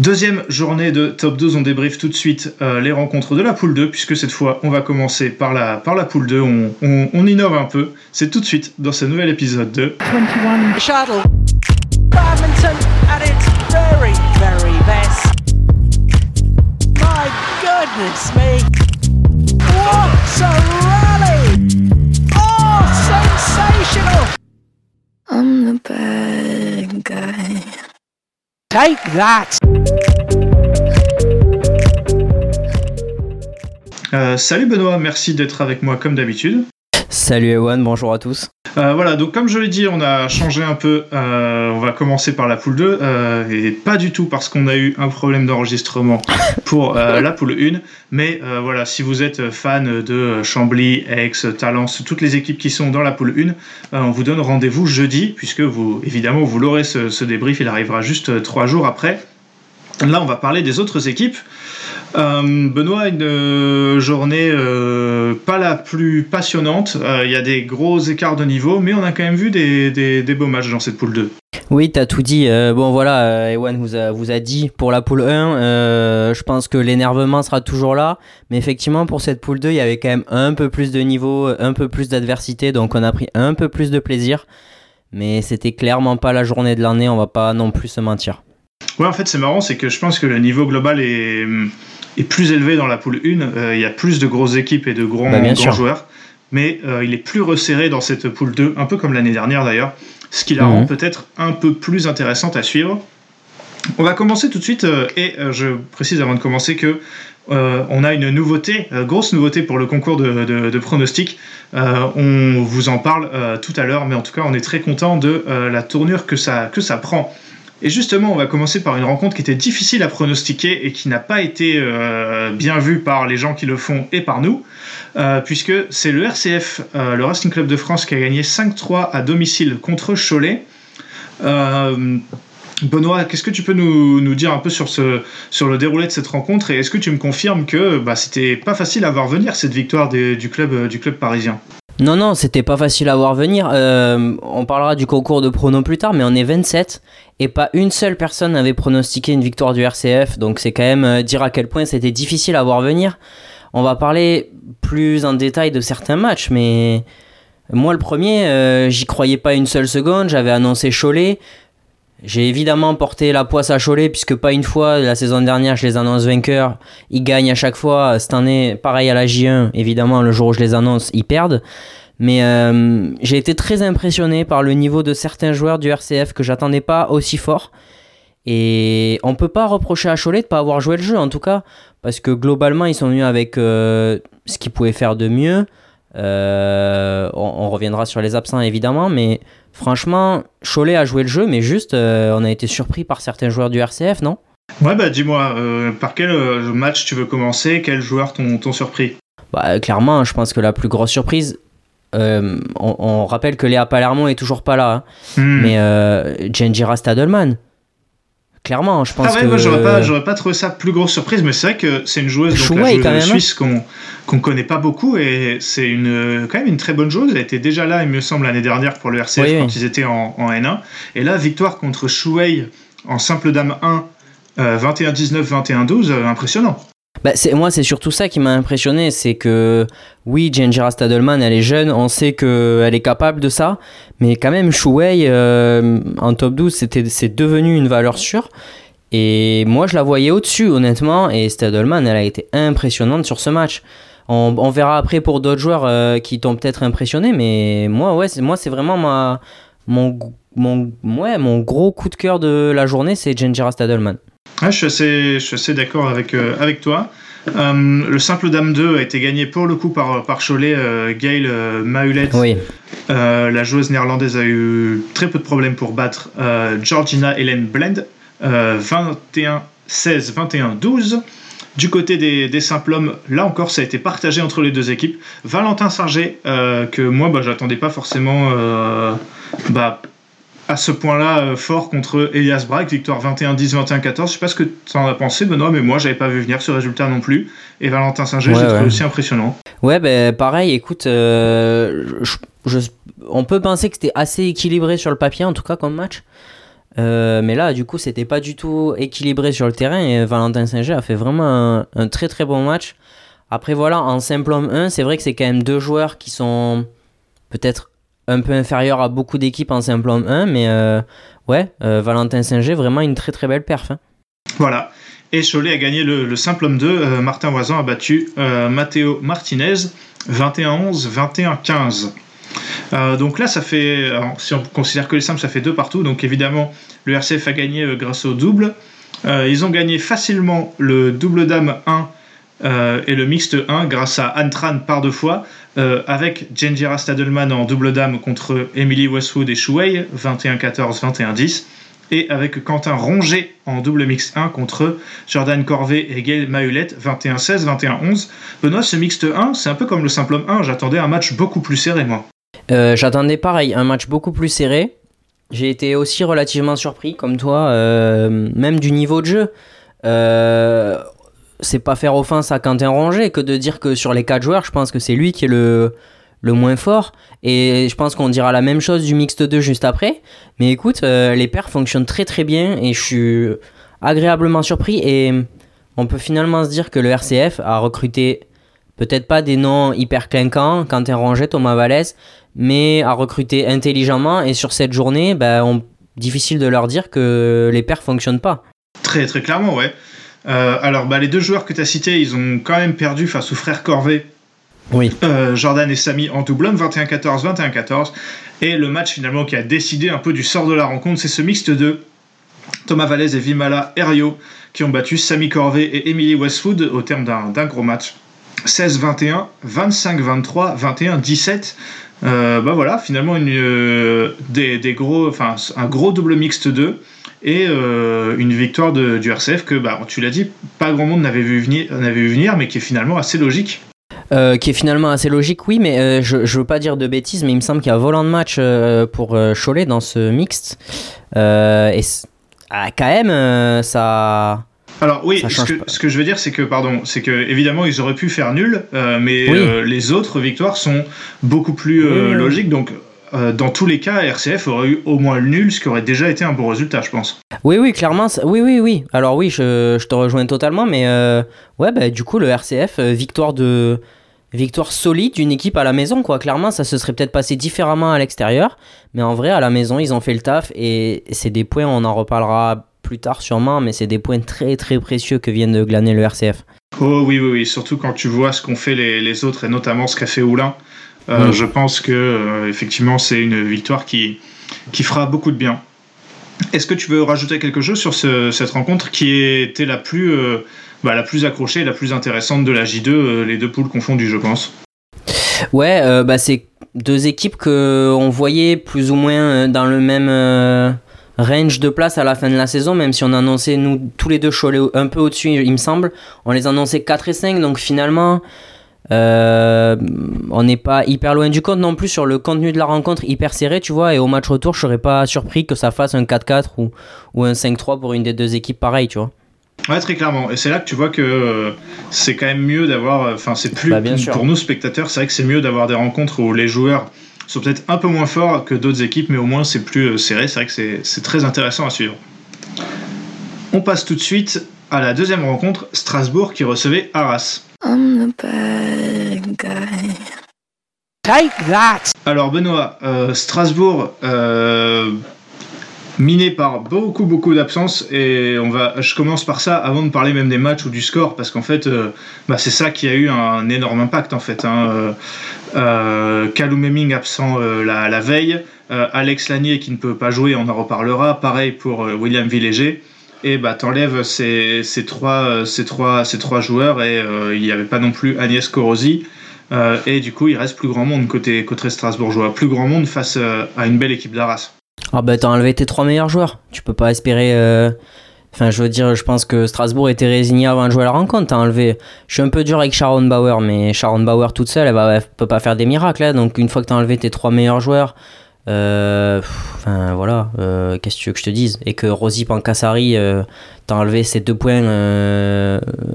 Deuxième journée de top 12, on débriefe tout de suite euh, les rencontres de la poule 2, puisque cette fois on va commencer par la, par la poule 2, on, on, on innove un peu. C'est tout de suite dans ce nouvel épisode de 21 Shuttle. Badminton at its very, very best. My goodness me. What a rally! Oh, sensational! I'm the bad guy. Euh, salut Benoît, merci d'être avec moi comme d'habitude. Salut Ewan, bonjour à tous. Euh, voilà, donc comme je l'ai dit, on a changé un peu. Euh, on va commencer par la poule 2, euh, et pas du tout parce qu'on a eu un problème d'enregistrement pour la poule 1. Mais voilà, si vous êtes fan de Chambly, Aix, Talence, toutes les équipes qui sont dans la poule 1, euh, on vous donne rendez-vous jeudi, puisque vous, évidemment, vous l'aurez ce, ce débrief, il arrivera juste trois jours après. Là, on va parler des autres équipes. Euh, Benoît, une euh, journée euh, pas la plus passionnante. Euh, Il y a des gros écarts de niveau, mais on a quand même vu des, des- des beaux matchs dans cette poule 2. Oui, t'as tout dit. Bon, voilà, Ewan vous a, vous a dit pour la poule 1, euh, je pense que l'énervement sera toujours là. Mais effectivement, pour cette poule 2, il y avait quand même un peu plus de niveau, un peu plus d'adversité. Donc, on a pris un peu plus de plaisir. Mais c'était clairement pas la journée de l'année, on va pas non plus se mentir. Ouais, en fait, c'est marrant, c'est que je pense que le niveau global est, est plus élevé dans la poule 1. Euh, Il y a plus de grosses équipes et de grands, Bah, grands joueurs. Mais euh, il est plus resserré dans cette poule 2, un peu comme l'année dernière d'ailleurs. Ce qui la Mhm. rend peut-être un peu plus intéressante à suivre. On va commencer tout de suite, euh, et euh, je précise avant de commencer que euh, on a une nouveauté, grosse nouveauté pour le concours de, de, de pronostics. On vous en parle tout à l'heure, mais en tout cas, on est très content de la tournure que ça, que ça prend. Et justement, on va commencer par une rencontre qui était difficile à pronostiquer et qui n'a pas été euh, bien vue par les gens qui le font et par nous, euh, puisque c'est le RCF, euh, le Racing Club de France, qui a gagné 5-3 à domicile contre Cholet. Benoît, qu'est-ce que tu peux nous, dire un peu sur, le déroulé de cette rencontre et est-ce que tu me confirmes que bah, c'était pas facile à voir venir cette victoire du club parisien? Non, non, c'était pas facile à voir venir. Euh, on parlera du concours de pronos plus tard, mais on est 27 et pas une seule personne n'avait pronostiqué une victoire du RCF. Donc c'est quand même euh, dire à quel point c'était difficile à voir venir. On va parler plus en détail de certains matchs, mais moi le premier, euh, j'y croyais pas une seule seconde. J'avais annoncé Cholet. J'ai évidemment porté la poisse à Cholet, puisque pas une fois la saison dernière je les annonce vainqueurs. Ils gagnent à chaque fois. Cette année, pareil à la J1, évidemment, le jour où je les annonce, ils perdent. Mais euh, j'ai été très impressionné par le niveau de certains joueurs du RCF que j'attendais pas aussi fort. Et on peut pas reprocher à Cholet de pas avoir joué le jeu en tout cas, parce que globalement ils sont venus avec euh, ce qu'ils pouvaient faire de mieux. Euh, on reviendra sur les absents évidemment, mais franchement, Cholet a joué le jeu, mais juste euh, on a été surpris par certains joueurs du RCF, non? Ouais, bah dis-moi, euh, par quel euh, match tu veux commencer? Quels joueurs t'ont surpris? Bah, clairement, je pense que la plus grosse surprise, euh, on, on rappelle que Léa Palermo est toujours pas là, hein, Hmm. mais euh, Genjira Stadelman, clairement, je pense Ah ouais, que. moi j'aurais pas, j'aurais pas trouvé ça plus grosse surprise, mais c'est vrai que c'est une joueuse, donc la joueuse quand même, suisse qu'on qu'on connaît pas beaucoup et c'est une quand même une très bonne joueuse. Elle était déjà là, il me semble, l'année dernière pour le RCF Oui, quand oui. ils étaient en, en N1. Et là, victoire contre Chouei en simple dame 1, euh, 21-19, 21-12, euh, impressionnant. Bah, moi, c'est surtout ça qui m'a impressionné, c'est que oui, Genjira Stadelman, elle est jeune, on sait qu'elle est capable de ça, mais quand même, Shuwei, euh, en top 12, c'était, c'est devenu une valeur sûre. Et moi, je la voyais au-dessus, honnêtement, et Stadelman, elle a été impressionnante sur ce match. On, verra après pour d'autres joueurs euh, qui t'ont peut-être impressionné, mais moi, ouais, c'est, moi, c'est vraiment mon, mon, ouais, mon gros coup de cœur de la journée, c'est Genjira Stadelman. Ouais, je suis assez, d'accord avec, euh, avec toi. Euh, le simple dame 2 a été gagné pour le coup par, par Cholet. Euh, Gail Oui. Euh, la joueuse néerlandaise a eu très peu de problèmes pour battre Georgina Helen Blend, euh, 21 16, 21 12. Du côté des, des simples hommes, là encore, ça a été partagé entre les deux équipes. Valentin Sargé, que moi, bah, j'attendais pas forcément bah, à ce point-là euh, fort contre Elias Braque, victoire 21-10, 21-14. Je sais pas ce que tu en as pensé, Benoît, mais moi, j'avais pas vu venir ce résultat non plus. Et Valentin Sargé, Ouais, j'ai trouvé ouais. aussi impressionnant. Ouais, ben pareil, écoute, euh, je- je- on peut penser que c'était assez équilibré sur le papier, en tout cas comme match. Euh, mais là, du coup, c'était pas du tout équilibré sur le terrain et Valentin Saint-Ger a fait vraiment un, un très très bon match. Après, voilà, en simple homme 1, c'est vrai que c'est quand même deux joueurs qui sont peut-être un peu inférieurs à beaucoup d'équipes en simple homme 1, mais euh, ouais, euh, Valentin Saint-Ger, vraiment une très très belle perf. hein. Voilà. Et Cholet a gagné le, le simple homme 2. Euh, Martin Voisin a battu Matteo Martinez 21-11, 21-15. Euh, donc là, ça fait, si on considère que les simples, ça fait deux partout. Donc évidemment, le RCF a gagné grâce au double. Ils ont gagné facilement le double dame 1 euh, et le mixte 1 grâce à Antran par deux fois, euh, avec Jenjira Stadelman en double dame contre Emily Westwood et Shuei, 21-14, 21-10, et avec Quentin Ronget en double mix 1 contre Jordan Corvet et Gail Mahulette, 21-16, 21-11. Benoît, ce mixte 1, c'est un peu comme le simple homme 1, j'attendais un match beaucoup plus serré, moi. Euh, J'attendais pareil, un match beaucoup plus serré. J'ai été aussi relativement surpris, comme toi, même du niveau de jeu. C'est pas faire offense à Quentin Ronget que de dire que sur les quatre joueurs, je pense que c'est lui qui est le, le moins fort. Et je pense qu'on dira la même chose du mixte 2 juste après. Mais écoute, euh, les paires fonctionnent très très bien et je suis agréablement surpris. Et on peut finalement se dire que le RCF a recruté peut-être pas des noms hyper clinquants, Quentin Ronget, Thomas Vallès, mais a recruté intelligemment. Et sur cette journée, ben, difficile de leur dire que les paires fonctionnent pas. Très très clairement, ouais. Euh, alors, bah, les deux joueurs que tu as cités, ils ont quand même perdu face aux frères Corvet, Oui. euh, Jordan et Samy en double homme, 21-14, 21-14. Et le match finalement qui a décidé un peu du sort de la rencontre, c'est ce mixte de Thomas Vallès et Vimala Herriot qui ont battu Samy Corvet et Emily Westwood au terme d'un gros match. 16-21, 25-23, 21-17. Euh, bah voilà, finalement une, euh, des, des gros, enfin un gros double mixte 2 et euh, une victoire de- du RCF que bah, tu l'as dit, pas grand monde n'avait vu venir, n'avait vu venir, mais qui est finalement assez logique. Euh, qui est finalement assez logique, oui, mais euh, je, je veux pas dire de bêtises, mais il me semble qu'il y a volant de match pour Cholet dans ce mixte. Et ah, quand même, ça. Alors oui, ce que, pas. ce que je veux dire, c'est que pardon, c'est que évidemment ils auraient pu faire nul, euh, mais Oui. euh, les autres victoires sont beaucoup plus euh, Oui, oui. logiques. Donc euh, dans tous les cas, RCF aurait eu au moins le nul, ce qui aurait déjà été un bon résultat, je pense. Oui, oui, clairement. Oui, oui, oui. Alors oui, je, je te rejoins totalement, mais euh, ouais, bah, du coup, le RCF, euh, victoire de. Victoire solide d'une équipe à la maison, quoi. Clairement, ça se serait peut-être passé différemment à l'extérieur, mais en vrai, à la maison, ils ont fait le taf et c'est des points, on en reparlera plus tard sûrement, mais c'est des points très très précieux que viennent de glaner le RCF. Oh oui, oui, oui, surtout quand tu vois ce qu'ont fait les, les autres et notamment ce qu'a fait Oulin. Euh, Mm. Je pense que euh, effectivement c'est une victoire qui, qui fera beaucoup de bien. Est-ce que tu veux rajouter quelque chose sur ce- cette rencontre qui était la plus, euh, bah, la plus accrochée et la plus intéressante de la J2, euh, les deux poules confondues, je pense? Ouais, bah, c'est deux équipes que on voyait plus ou moins dans le même range de place à la fin de la saison, même si on annonçait nous tous les deux Cholet un peu au-dessus, il me semble. On les annonçait 4 et 5, donc finalement, euh, on n'est pas hyper loin du compte non plus sur le contenu de la rencontre, hyper serré, tu vois. Et au match retour, je serais pas surpris que ça fasse un 4-4 ou, ou un 5-3 pour une des deux équipes pareil, tu vois. Ouais, très clairement. Et c'est là que tu vois que euh, c'est quand même mieux d'avoir. euh, Enfin, c'est plus. Bah, bien sûr. pour nous, spectateurs, c'est vrai que c'est mieux d'avoir des rencontres où les joueurs sont peut-être un peu moins forts que d'autres équipes, mais au moins c'est plus serré. C'est vrai que c'est- c'est très intéressant à suivre. On passe tout de suite à la deuxième rencontre Strasbourg qui recevait Arras. I'm the bad guy. Take that! Alors Benoît, euh, Strasbourg euh, miné par beaucoup beaucoup d'absences et on va, je commence par ça avant de parler même des matchs ou du score parce qu'en fait euh, bah, c'est ça qui a eu un énorme impact en fait. Hein. Euh, euh, Kalou absent euh, la, la veille, euh, Alex Lanier qui ne peut pas jouer, on en reparlera. Pareil pour euh, William Villéger. Et bah t'enlèves ces, ces, trois, euh, ces, trois, ces trois joueurs et euh, il n'y avait pas non plus Agnès Corosi. Euh, et du coup, il reste plus grand monde côté, côté Strasbourgeois. Plus grand monde face à une belle équipe d'Arras. Ah bah t'as enlevé tes trois meilleurs joueurs. Tu peux pas espérer. Enfin, je veux dire, je pense que Strasbourg était résigné avant de jouer la rencontre. T'as enlevé. Je suis un peu dur avec Sharon Bauer, mais Sharon Bauer toute seule, elle, va, peut pas faire des miracles. Là. Donc une fois que t'as enlevé tes trois meilleurs joueurs, euh, enfin voilà, euh, qu'est-ce que tu veux que je te dise? Et que Rosy Pancassari, euh, t'as enlevé ces deux points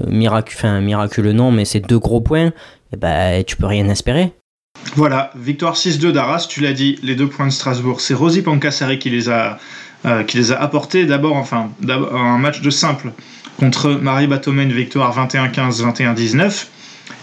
enfin, miraculeux non, mais ces deux gros points, et ben tu peux rien espérer. Voilà, victoire 6-2 d'Arras, tu l'as dit, les deux points de Strasbourg. C'est Rosy Pancassari qui les a qui les a apportés d'abord, enfin, un match de simple contre Marie Batomen, victoire 21-15, 21-19.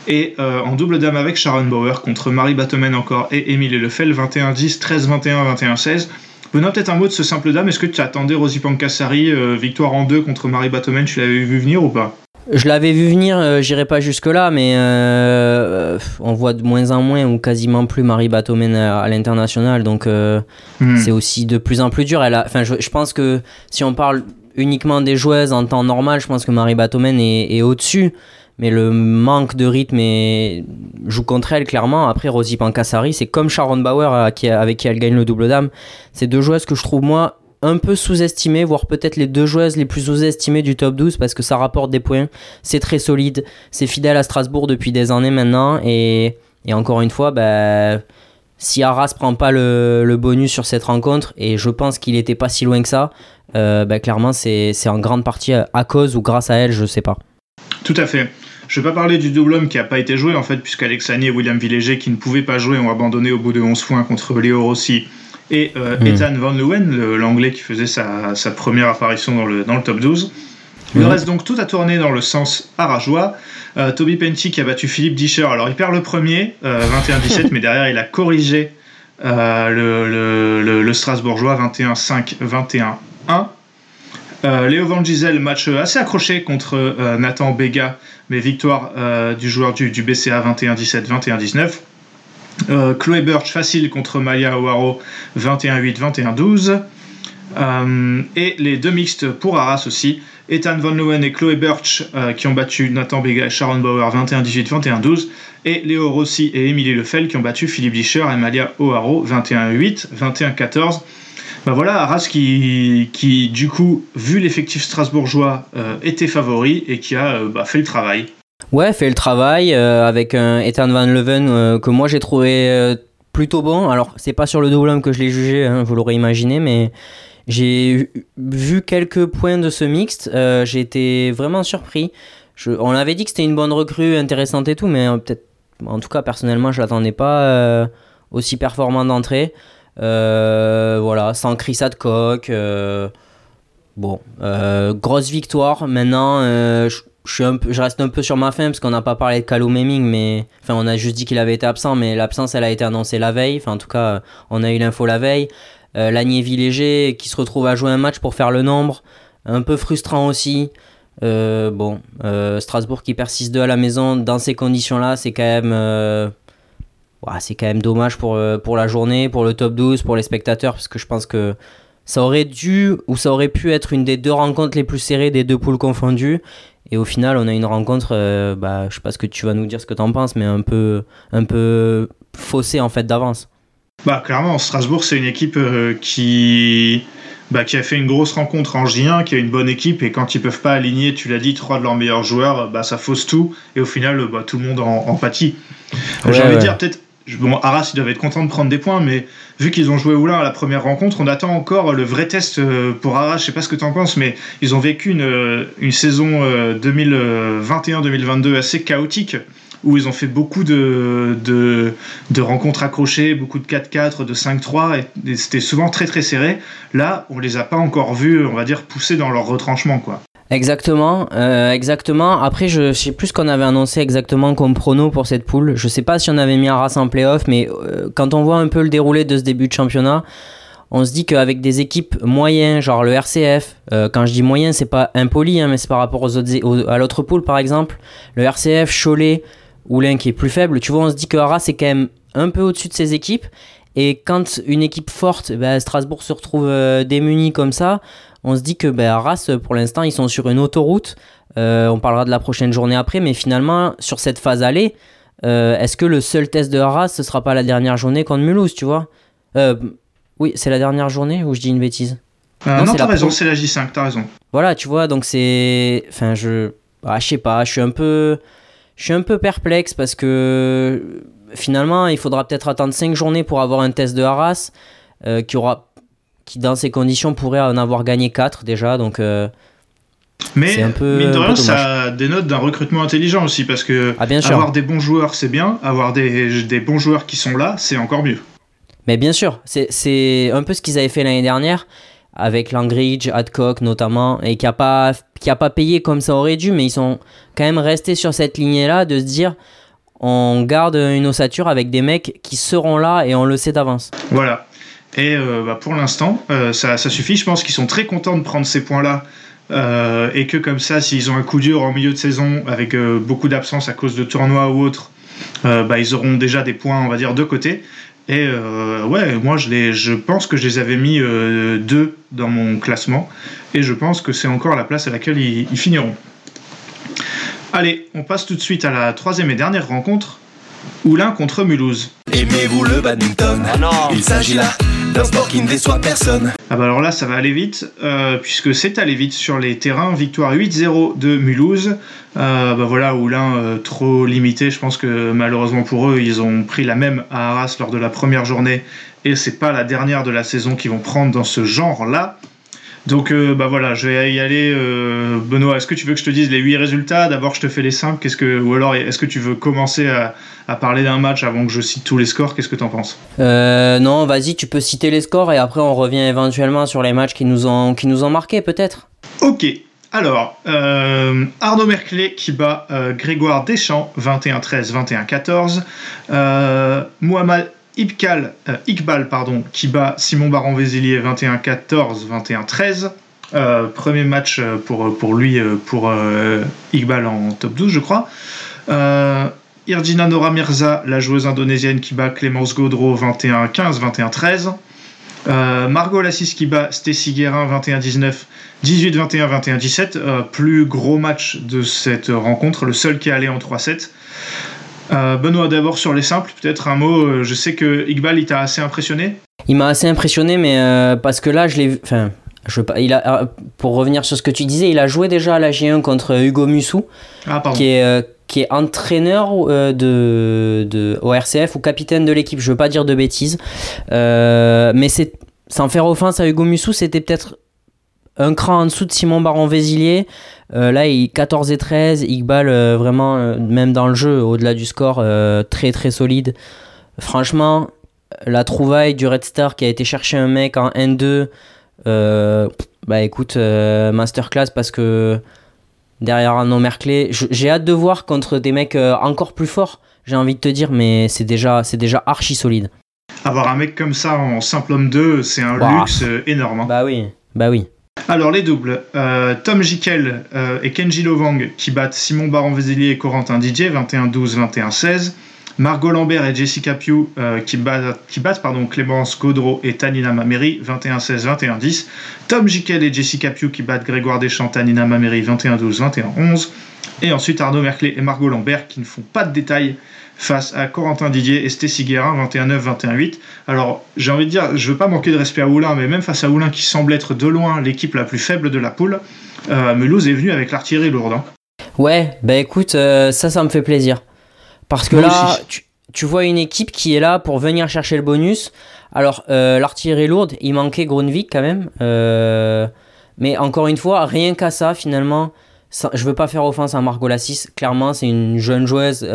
Et euh, en double dame avec Sharon Bauer contre Marie Batomen encore et Émilie Lefel, 21-10, 13-21, 21-16. Benoît, peut-être un mot de ce simple dame. Est-ce que tu attendais Rosie Pancassari, euh, victoire en deux contre Marie Batomen, tu l'avais vu venir ou pas? Je l'avais vu venir, euh, j'irai pas jusque-là, mais euh, on voit de moins en moins ou quasiment plus Marie Batomen à, à l'international, donc Hmm. c'est aussi de plus en plus dur. Elle a, enfin, je, je pense que si on parle uniquement des joueuses en temps normal, je pense que Marie Batomen est, est au-dessus. Mais le manque de rythme est- joue contre elle, clairement. Après, Rosie Pancassari, c'est comme Sharon Bauer qui- avec qui elle gagne le double dame. C'est deux joueuses que je trouve, moi, un peu sous-estimées, voire peut-être les deux joueuses les plus sous-estimées du top 12 parce que ça rapporte des points. C'est très solide. C'est fidèle à Strasbourg depuis des années maintenant. Et, et encore une fois, bah, si Arras prend pas le, bonus sur cette rencontre, et je pense qu'il était pas si loin que ça, euh, bah, clairement, c'est c'est en grande partie à cause ou grâce à elle, je sais pas. Tout à fait. Je vais pas parler du double homme qui a pas été joué en fait, puisqu'Alexani et William Villéger qui ne pouvaient pas jouer ont abandonné au bout de 11 points contre Léo Rossi et euh, Mm. Ethan Van Leeuwen, le- l'anglais qui faisait sa, sa première apparition dans le, dans le top 12. Il Mm. reste donc tout à tourner dans le sens arageois. Euh, Toby Penty qui a battu Philippe Discher. Alors il perd le premier, euh, 21-17, mais derrière il a corrigé euh, le, le- le- le Strasbourgeois 21-5, 21-1. Euh, Léo Van Gisel, match assez accroché contre euh, Nathan Bega, mais victoire euh, du joueur du, BCA 21-17, 21-19. Euh, Chloé Birch facile contre Maya O'Haro 21-8, 21-12. Euh, et les deux mixtes pour Arras aussi. Ethan Van Leeuwen et Chloé Birch euh, qui ont battu Nathan Bega et Sharon Bauer 21-18, 21-12. Et Léo Rossi et Émilie Lefel qui ont battu Philippe Discher et Malia O'Haro 21-8, 21-14. Ben voilà, Arras qui, qui, du coup, vu l'effectif strasbourgeois, euh, était favori et qui a euh, bah, fait le travail. Ouais, fait le travail euh, avec un Ethan Van Leuven euh, que moi j'ai trouvé plutôt bon. Alors, c'est pas sur le double homme que je l'ai jugé, hein, vous l'aurez imaginé, mais j'ai vu quelques points de ce mixte. j'ai été vraiment surpris. On avait dit que c'était une bonne recrue, intéressante et tout, mais peut-être, en tout cas, personnellement, je l'attendais pas aussi performant d'entrée. Euh, voilà, sans Adcock. euh, bon, euh, grosse victoire. Maintenant, je, reste un peu sur ma faim parce qu'on n'a pas parlé de Callum Hemming, mais enfin, on a juste dit qu'il avait été absent, mais l'absence, elle a été annoncée la veille. Enfin, en tout cas, on a eu l'info la veille. Euh, Lagné Villéger qui se retrouve à jouer un match pour faire le nombre, un peu frustrant aussi. Bon, Strasbourg qui perd 6-2 à la maison dans ces conditions-là, c'est quand même. Euh, ouah, c'est quand même dommage pour, euh, pour la journée, pour le top 12, pour les spectateurs, parce que je pense que ça aurait dû ou ça aurait pu être une des deux rencontres les plus serrées des deux poules confondues. Et au final, on a une rencontre, euh, bah, je sais pas ce que tu vas nous dire, ce que tu en penses, mais un peu, un peu faussée en fait d'avance. Bah, clairement, Strasbourg, c'est une équipe euh, qui, bah, qui a fait une grosse rencontre en J1, qui a une bonne équipe, et quand ils peuvent pas aligner, tu l'as dit, trois de leurs meilleurs joueurs, bah, ça fausse tout, et au final, bah, tout le monde en, en pâtit. Ouais, J'ai envie de dire, peut-être, bon, Arras, ils doivent être contents de prendre des points, mais vu qu'ils ont joué Oulin à la première rencontre, on attend encore le vrai test euh, pour Arras. Je sais pas ce que tu en penses, mais ils ont vécu une, euh, une saison euh, 2021-2022 assez chaotique où ils ont fait beaucoup de, de, de rencontres accrochées, beaucoup de 4-4, de 5-3, et, et c'était souvent très très serré. Là, on les a pas encore vus, on va dire, pousser dans leur retranchement, quoi. Exactement, euh, exactement. Après, je sais plus ce qu'on avait annoncé exactement comme prono pour cette poule. Je sais pas si on avait mis un race en playoff, mais euh, quand on voit un peu le déroulé de ce début de championnat, on se dit qu'avec des équipes moyennes, genre le RCF, euh, quand je dis moyen, c'est pas impoli, hein, mais c'est par rapport aux autres, à l'autre poule par exemple, le RCF, Cholet, Oulin qui est plus faible, tu vois, on se dit que Arras est quand même un peu au-dessus de ces équipes. Et quand une équipe forte, ben, Strasbourg se retrouve euh, démunie comme ça, on se dit que ben, Arras, pour l'instant, ils sont sur une autoroute. Euh, on parlera de la prochaine journée après, mais finalement, sur cette phase aller, euh, est-ce que le seul test de Arras, ce sera pas la dernière journée contre Mulhouse, tu vois? Euh, Oui, c'est la dernière journée ou je dis une bêtise? Non, non, t'as raison, pro- c'est la J5, t'as raison. Voilà, tu vois, donc c'est. Enfin, je. Ah, je sais pas, je suis un peu. Je suis un peu perplexe parce que finalement, il faudra peut-être attendre 5 journées pour avoir un test de Arras qui aura. Qui dans ces conditions pourrait en avoir gagné 4 déjà, donc. euh, Mais un peu- mine de rien, ça dénote d'un recrutement intelligent aussi, parce que Ah, bien sûr. avoir des bons joueurs, c'est bien, avoir des, des bons joueurs qui sont là, c'est encore mieux. Mais bien sûr, c'est- un peu ce qu'ils avaient fait l'année dernière. avec Langridge, Adcock notamment, et qui a pas qui a pas payé comme ça aurait dû, mais ils sont quand même restés sur cette lignée-là de se dire on garde une ossature avec des mecs qui seront là et on le sait d'avance. Voilà. Et euh, bah, pour l'instant, euh, ça, suffit. Je pense qu'ils sont très contents de prendre ces points-là. euh, et que comme ça, s'ils ont un coup dur en milieu de saison avec beaucoup d'absence à cause de tournois ou autre, euh, bah, ils auront déjà des points, on va dire, de côté. Et ouais, moi je, pense que je les avais mis deux dans mon classement. Et je pense que c'est encore la place à laquelle ils finiront. Allez, on passe tout de suite à la troisième et dernière rencontre. Oulin contre Mulhouse. Aimez-vous le badminton Il s'agit là d'un sport qui ne déçoit personne. Ah bah alors là, ça va aller vite, euh, puisque c'est allé vite sur les terrains. Victoire 8-0 de Mulhouse. Euh, bah voilà, Oulin euh, trop limité. Je pense que malheureusement pour eux, ils ont pris la même à Arras lors de la première journée. Et c'est pas la dernière de la saison qu'ils vont prendre dans ce genre-là. Donc euh, bah voilà, je vais y aller. euh, Benoît, est-ce que tu veux que je te dise les 8 résultats? D'abord, je te fais les simples. Qu'est-ce que, ou alors, est-ce que tu veux commencer à, à parler d'un match avant que je cite tous les scores? Qu'est-ce que tu en penses? Euh, non, vas-y, tu peux citer les scores et après on revient éventuellement sur les matchs qui nous ont, qui nous ont marqué peut-être. Ok, alors, Arnaud Merclé qui bat Grégoire Deschamps 21-13, 21-14. Euh, Mohamed Iqbal, euh, Iqbal pardon, qui bat Simon Baron-Vézilier 21-14, 21-13. Euh, premier match euh, pour, pour lui, euh, pour euh, Iqbal en top 12, je crois. Euh, Irjina Nora Mirza, la joueuse indonésienne qui bat Clémence Gaudreau 21-15, 21-13. Euh, Margot Lassis qui bat Stacy Guérin 21-19, 18-21, 21-17. Euh, plus gros match de cette rencontre, le seul qui est allé en 3-7. Euh, Benoît, d'abord sur les simples, peut-être un mot. euh, Je sais que Iqbal, il t'a assez impressionné. Il m'a assez impressionné, mais euh, parce que là, je l'ai vu. Enfin, je. Il a, pour revenir sur ce que tu disais, il a joué déjà à la G1 contre Hugo Mussou, Ah, qui est, euh, qui est entraîneur de, de, au RCF ou capitaine de l'équipe. Je veux pas dire de bêtises. Mais c'est, sans faire offense à Hugo Mussou, c'était peut-être un cran en dessous de Simon Baron-Vézilier. Euh, là, il 14 et 13. Iqbal, euh, vraiment, euh, même dans le jeu, au-delà du score, euh, très très solide. Franchement, la trouvaille du Red Star qui a été chercher un mec en N2, euh, bah écoute, masterclass parce que derrière Arnaud Merclé, j'ai hâte de voir contre des mecs encore plus forts, j'ai envie de te dire, mais c'est déjà, c'est déjà archi solide. Avoir un mec comme ça en simple homme 2, c'est un luxe énorme. hein. Bah oui, bah oui. Alors les doubles, euh, Tom Jikel euh, et Kenji Lovang qui battent Simon Baron-Vézilier et Corentin Didier 21-12, 21-16. Margot Lambert et Jessica Pugh euh, qui battent, qui battent pardon, Clémence Gaudreau et Tanina Mameri 21-16, 21-10. Tom Jikel et Jessica Pugh qui battent Grégoire Deschamps, Tanina Mameri 21-12, 21-11. Et ensuite Arnaud Merclé et Margot Lambert qui ne font pas de détails face à Corentin Didier et Stécie Guérin 21-9, 21-8. Alors, j'ai envie de dire, je veux pas manquer de respect à Oulin, mais même face à Oulin qui semble être de loin l'équipe la plus faible de la poule, euh, Mulhouse est venu avec l'artillerie lourde. hein. Ouais, bah écoute, euh, ça, ça me fait plaisir. Parce que Moi là, tu, tu vois une équipe qui est là pour venir chercher le bonus. Alors, euh, l'artillerie lourde, il manquait Grunwig quand même. Euh, mais encore une fois, rien qu'à ça, finalement, ça- je veux pas faire offense à Margot Lassis. Clairement, c'est une jeune joueuse.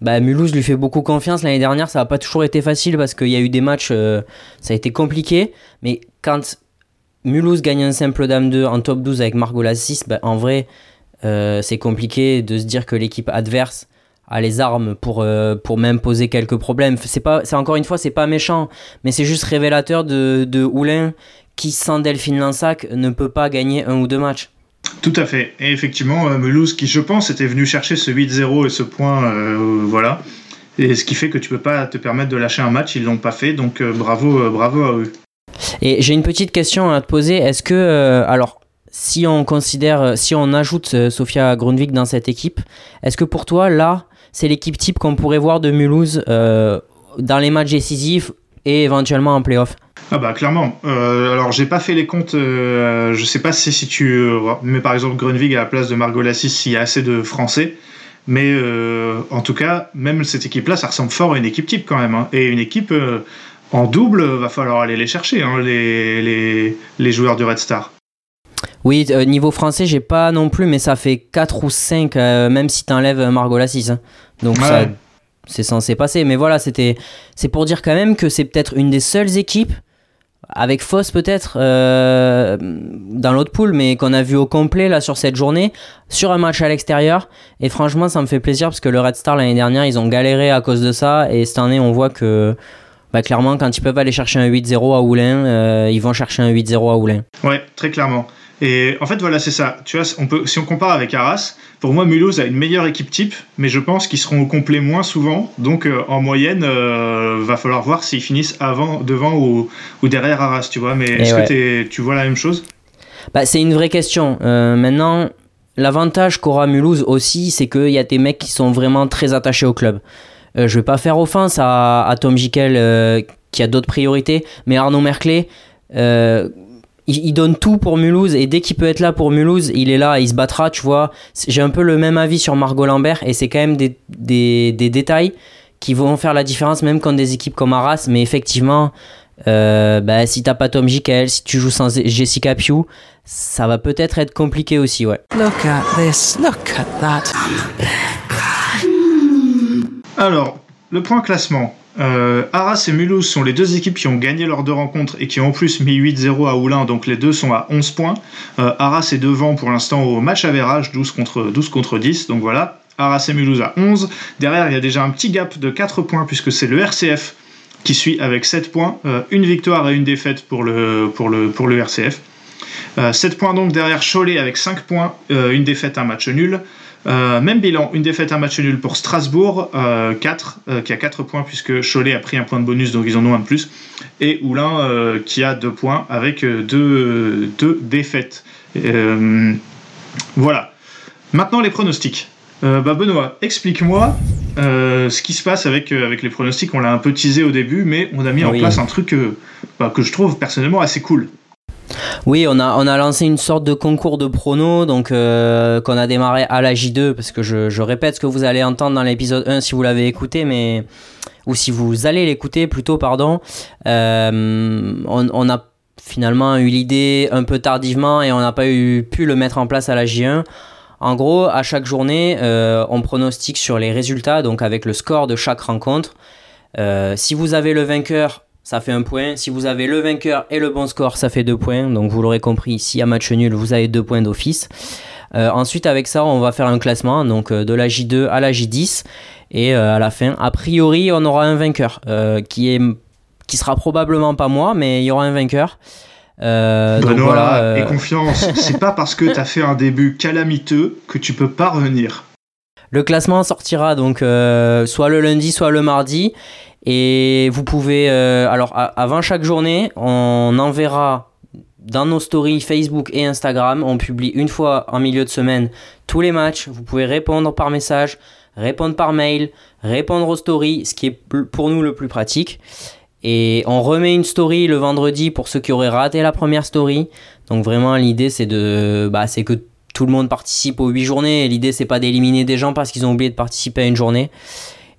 Bah, Mulhouse lui fait beaucoup confiance. L'année dernière, ça n'a pas toujours été facile parce qu'il y a eu des matchs, euh, ça a été compliqué. Mais quand Mulhouse gagne un simple dame 2 en top 12 avec Margot Lassis, bah, en vrai, euh, c'est compliqué de se dire que l'équipe adverse a les armes pour, euh, pour même poser quelques problèmes. C'est pas, c'est encore une fois, c'est pas méchant, mais c'est juste révélateur de, de Oulin qui, sans Delphine Lansac, ne peut pas gagner un ou deux matchs. Tout à fait. Et effectivement, euh, Mulhouse, qui je pense était venu chercher ce 8-0 et ce point, euh, voilà. Et ce qui fait que tu peux pas te permettre de lâcher un match, ils l'ont pas fait, donc euh, bravo, bravo à eux. Et j'ai une petite question à te poser. Est-ce que, alors, si on considère, si on ajoute Sofia Grundvik dans cette équipe, est-ce que pour toi, là, c'est l'équipe type qu'on pourrait voir de Mulhouse dans les matchs décisifs et éventuellement en playoff Ah bah clairement. Euh, alors j'ai pas fait les comptes, euh, je sais pas si, si tu euh, mets par exemple Grunwig à la place de Margot Lassis s'il y a assez de Français, mais en tout cas, même cette équipe-là, ça ressemble fort à une équipe type quand même. hein. Et une équipe en double, va falloir aller les chercher, hein, les, les, les joueurs du Red Star. Oui, euh, niveau français, j'ai pas non plus, mais ça fait 4 ou 5, euh, même si t'enlèves Margot Lassis. hein. Donc Ouais. ça, c'est censé passer. Mais voilà, c'était, c'est pour dire quand même que c'est peut-être une des seules équipes, avec Foss peut-être euh, dans l'autre poule, mais qu'on a vu au complet là sur cette journée, sur un match à l'extérieur. Et franchement, ça me fait plaisir parce que le Red Star l'année dernière, ils ont galéré à cause de ça. Et cette année, on voit que bah, clairement, quand ils peuvent aller chercher un 8-0 à Oulin, euh, ils vont chercher un 8-0 à Oulin. Ouais, très clairement. Et en fait, voilà, c'est ça. Tu vois, on peut, si on compare avec Arras, pour moi, Mulhouse a une meilleure équipe type, mais je pense qu'ils seront au complet moins souvent. Donc, euh, en moyenne, euh, va falloir voir s'ils finissent avant, devant ou, ou derrière Arras, tu vois. Mais est-ce ouais. que tu vois la même chose? Bah, c'est une vraie question. Euh, maintenant, l'avantage qu'aura Mulhouse aussi, c'est qu'il y a des mecs qui sont vraiment très attachés au club. Euh, je vais pas faire offense à, à Tom Jikel qui a d'autres priorités, mais Arnaud Merclé, il, il donne tout pour Mulhouse et dès qu'il peut être là pour Mulhouse, il est là, il se battra, tu vois. J'ai un peu le même avis sur Margot Lambert et c'est quand même des, des, des détails qui vont faire la différence même contre des équipes comme Arras, mais effectivement, euh, bah, si t'as pas Tom Jikel, si tu joues sans Jessica Piu, ça va peut-être être compliqué aussi, ouais. Look at this. Look at that. Alors, le point classement. Euh, Arras et Mulhouse sont les deux équipes qui ont gagné leurs deux rencontres et qui ont en plus mis 8-0 à Oulin, donc les deux sont à 11 points. Euh, Arras est devant pour l'instant au match average, 12 contre, 12 contre 10, donc voilà. Arras et Mulhouse à 11. Derrière, il y a déjà un petit gap de 4 points puisque c'est le RCF qui suit avec 7 points, euh, une victoire et une défaite pour le, pour le, RCF. Euh, 7 points donc derrière Cholet avec 5 points, une défaite, un match nul. Euh, même bilan, une défaite, un match nul pour Strasbourg, euh, 4, euh, qui a 4 points puisque Cholet a pris un point de bonus, donc ils en ont un de plus. Et Oulin euh, qui a 2 points avec 2 défaites. Euh, voilà. Maintenant les pronostics. Euh, bah Benoît, explique-moi euh, ce qui se passe avec, euh, avec les pronostics. On l'a un peu teasé au début, mais on a mis en place un truc euh, bah, que je trouve personnellement assez cool. Oui, on a, lancé une sorte de concours de pronos, donc euh, qu'on a démarré à la J2, parce que je, répète ce que vous allez entendre dans l'épisode 1 si vous l'avez écouté, mais ou si vous allez l'écouter plutôt, pardon. Euh, on, a finalement eu l'idée un peu tardivement et on n'a pas eu, pu le mettre en place à la J1. En gros, à chaque journée, euh, on pronostique sur les résultats, donc avec le score de chaque rencontre. Si vous avez le vainqueur, ça fait un point. Si vous avez le vainqueur et le bon score, ça fait deux points. Donc vous l'aurez compris, s'il y a match nul, vous avez deux points d'office. Euh, ensuite, avec ça, on va faire un classement, donc euh, de la J2 à la J10. Et euh, à la fin, a priori, on aura un vainqueur qui est qui sera probablement pas moi, mais il y aura un vainqueur. Euh, donc Benoît, voilà. aie confiance. C'est pas parce que t'as fait un début calamiteux que tu peux pas revenir. Le classement sortira donc soit le lundi, soit le mardi. Et vous pouvez, euh, alors avant chaque journée, on enverra dans nos stories Facebook et Instagram, on publie une fois en milieu de semaine tous les matchs. Vous pouvez répondre par message, répondre par mail, répondre aux stories, ce qui est pour nous le plus pratique. Et on remet une story le vendredi pour ceux qui auraient raté la première story. Donc vraiment l'idée c'est de, bah, c'est que tout le monde participe aux 8 journées. L'idée, c'est pas d'éliminer des gens parce qu'ils ont oublié de participer à une journée.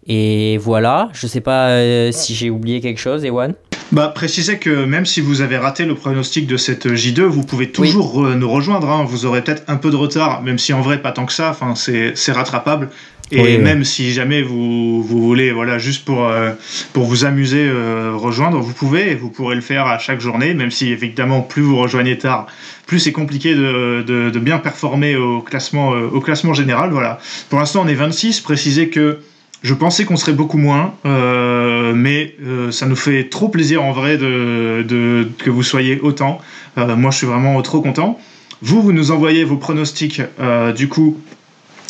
Et voilà, je sais pas euh, si j'ai oublié quelque chose, Ewan. Bah, précisez que même si vous avez raté le pronostic de cette J2, vous pouvez toujours nous rejoindre. hein. Vous aurez peut-être un peu de retard, même si en vrai, pas tant que ça. Enfin, c'est rattrapable. Et Oui, oui. même si jamais vous, vous voulez, voilà, juste pour, euh, pour vous amuser, euh, rejoindre, vous pouvez, et vous pourrez le faire à chaque journée, même si évidemment, plus vous rejoignez tard, plus c'est compliqué de, de, de bien performer au classement, euh, au classement général. Voilà. Pour l'instant, on est 26. Précisez que je pensais qu'on serait beaucoup moins, euh, mais euh, ça nous fait trop plaisir en vrai de, que vous soyez autant. Euh, moi, je suis vraiment trop content. Vous, vous nous envoyez vos pronostics, du coup,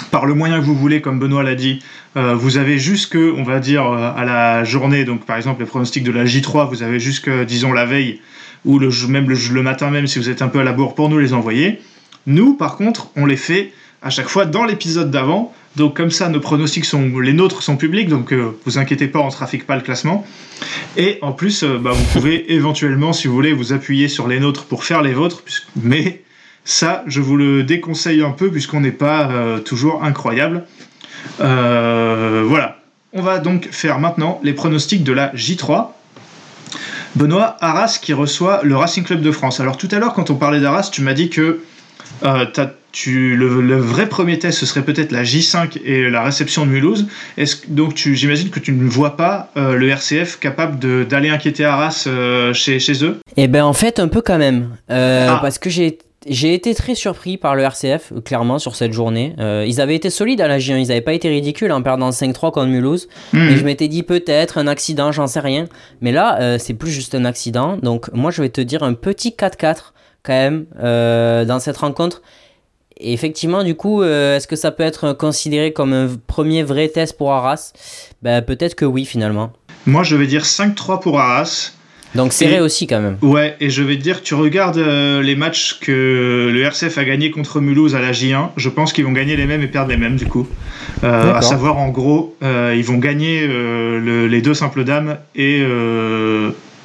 par le moyen que vous voulez, comme Benoît l'a dit. Vous avez jusque, on va dire, à la journée, donc par exemple les pronostics de la J3, vous avez jusque, disons, la veille, ou même le matin même, si vous êtes un peu à la bourre, pour nous les envoyer. Nous, par contre, on les fait à chaque fois dans l'épisode d'avant. Donc comme ça, nos pronostics sont, les nôtres sont publics, donc euh, vous inquiétez pas, on ne trafique pas le classement. Et en plus, euh, bah, vous pouvez éventuellement, si vous voulez, vous appuyer sur les nôtres pour faire les vôtres, mais ça, je vous le déconseille un peu, puisqu'on n'est pas euh, toujours incroyable. Voilà. On va donc faire maintenant les pronostics de la J3. Benoît, Arras qui reçoit le Racing Club de France. Alors tout à l'heure, quand on parlait d'Arras, tu m'as dit que euh, t'as- tu, le, le vrai premier test, ce serait peut-être la J5 et la réception de Mulhouse. Est-ce, donc tu, j'imagine que tu ne vois pas euh, le RCF capable de, d'aller inquiéter Arras euh, chez, chez eux? Et ben en fait un peu quand même, Euh, Ah. parce que j'ai j'ai été très surpris par le RCF, clairement, sur cette journée. Ils avaient été solides à la J1, ils n'avaient pas été ridicules en perdant 5-3 contre Mulhouse. Hmm. Et je m'étais dit peut-être un accident, j'en sais rien. Mais là, c'est plus juste un accident. Donc moi, je vais te dire un petit 4-4 quand même dans cette rencontre. Et effectivement, du coup, euh, est-ce que ça peut être considéré comme un premier vrai test pour Arras? Ben, Peut-être que oui, finalement. Moi, je vais dire 5-3 pour Arras. Donc serré Et- aussi quand même. Ouais, et je vais te dire, tu regardes euh, les matchs que le RCF a gagné contre Mulhouse à la J1, je pense qu'ils vont gagner les mêmes et perdre les mêmes du coup. Euh, à savoir, en gros, euh, ils vont gagner le- les deux simples dames et,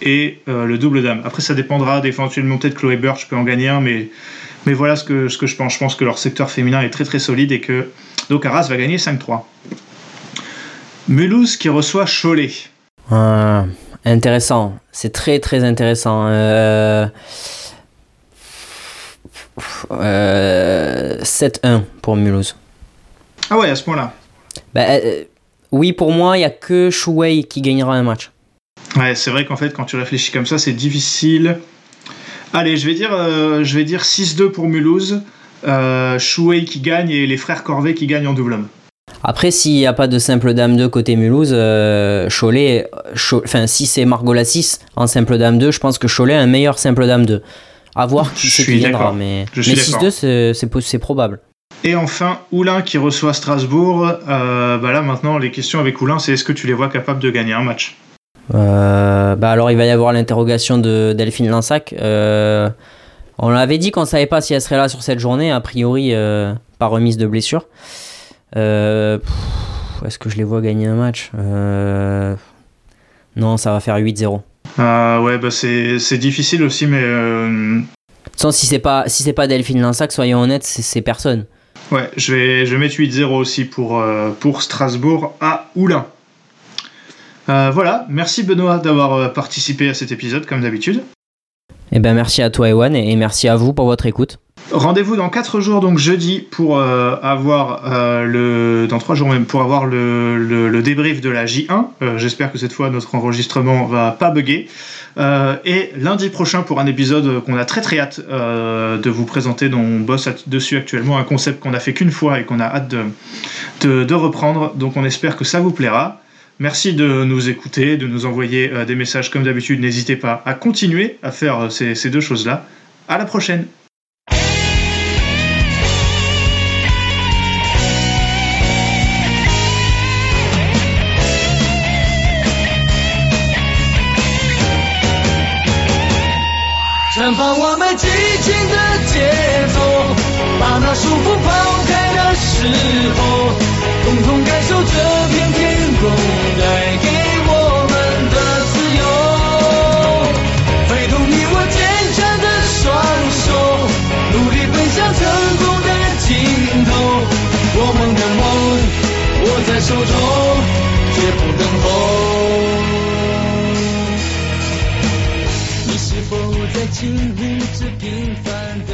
et le double dame. Après, ça dépendra éventuellement peut-être Chloé Birch peut en gagner un, mais, mais voilà ce que, ce que je pense. Je pense que leur secteur féminin est très très solide et que donc Arras va gagner 5-3. Mulhouse qui reçoit Cholet. Ah, intéressant. C'est très très intéressant. Euh... euh, 7-1 pour Mulhouse. Ah ouais, à ce point-là. Bah, euh, oui, pour moi, il n'y a que Shuwei qui gagnera un match. Ouais, c'est vrai qu'en fait, quand tu réfléchis comme ça, c'est difficile. Allez, je vais dire, euh, je vais dire 6-2 pour Mulhouse. Euh, Chouei qui gagne et les frères Corvet qui gagnent en double homme. Après, s'il n'y a pas de simple dame 2 côté Mulhouse, euh, Cholet, Cho- enfin, si c'est Margot 6 en simple dame 2, je pense que Cholet a un meilleur simple dame 2. À voir qui Je c'est suis qui viendra, mais, mais d'accord. 6-2, c'est- probable. Et enfin, Oulin qui reçoit Strasbourg. Euh, bah là, maintenant, les questions avec Oulin, c'est est-ce que tu les vois capables de gagner un match? Euh, bah alors il va y avoir l'interrogation de Delphine Lansac. Euh, on l'avait dit qu'on savait pas si elle serait là sur cette journée, a priori euh, par remise de blessure. Euh, Est-ce que je les vois gagner un match? Euh, Non, ça va faire 8-0. Euh, Ouais, bah c'est difficile aussi, mais euh, De toute façon, si c'est pas si pas Delphine Lansac, soyons honnêtes, c'est c'est personne. ouais, je vais, je vais mettre 8-0 aussi pour, euh, pour Strasbourg à Oulin. Euh, voilà, merci Benoît d'avoir euh, participé à cet épisode comme d'habitude. Eh ben merci à toi Ewan et merci à vous pour votre écoute. Rendez-vous dans 4 jours, donc jeudi, pour euh, avoir euh, le. Dans 3 jours même, pour avoir le, le- le débrief de la J1. Euh, J'espère que cette fois notre enregistrement va pas bugger. Et lundi prochain pour un épisode qu'on a très très hâte de vous présenter, dont on bosse dessus actuellement, un concept qu'on a fait qu'une fois et qu'on a hâte de, de, de reprendre. Donc on espère que ça vous plaira. Merci de nous écouter, de nous envoyer euh, des messages comme d'habitude. N'hésitez pas à continuer à faire euh, ces, ces deux choses-là. À la prochaine! 绽放我们激情的节奏，把那束缚抛开的时候，共同感受这片天空 梦的梦握在手中，绝不等候。你是否在经历这平凡？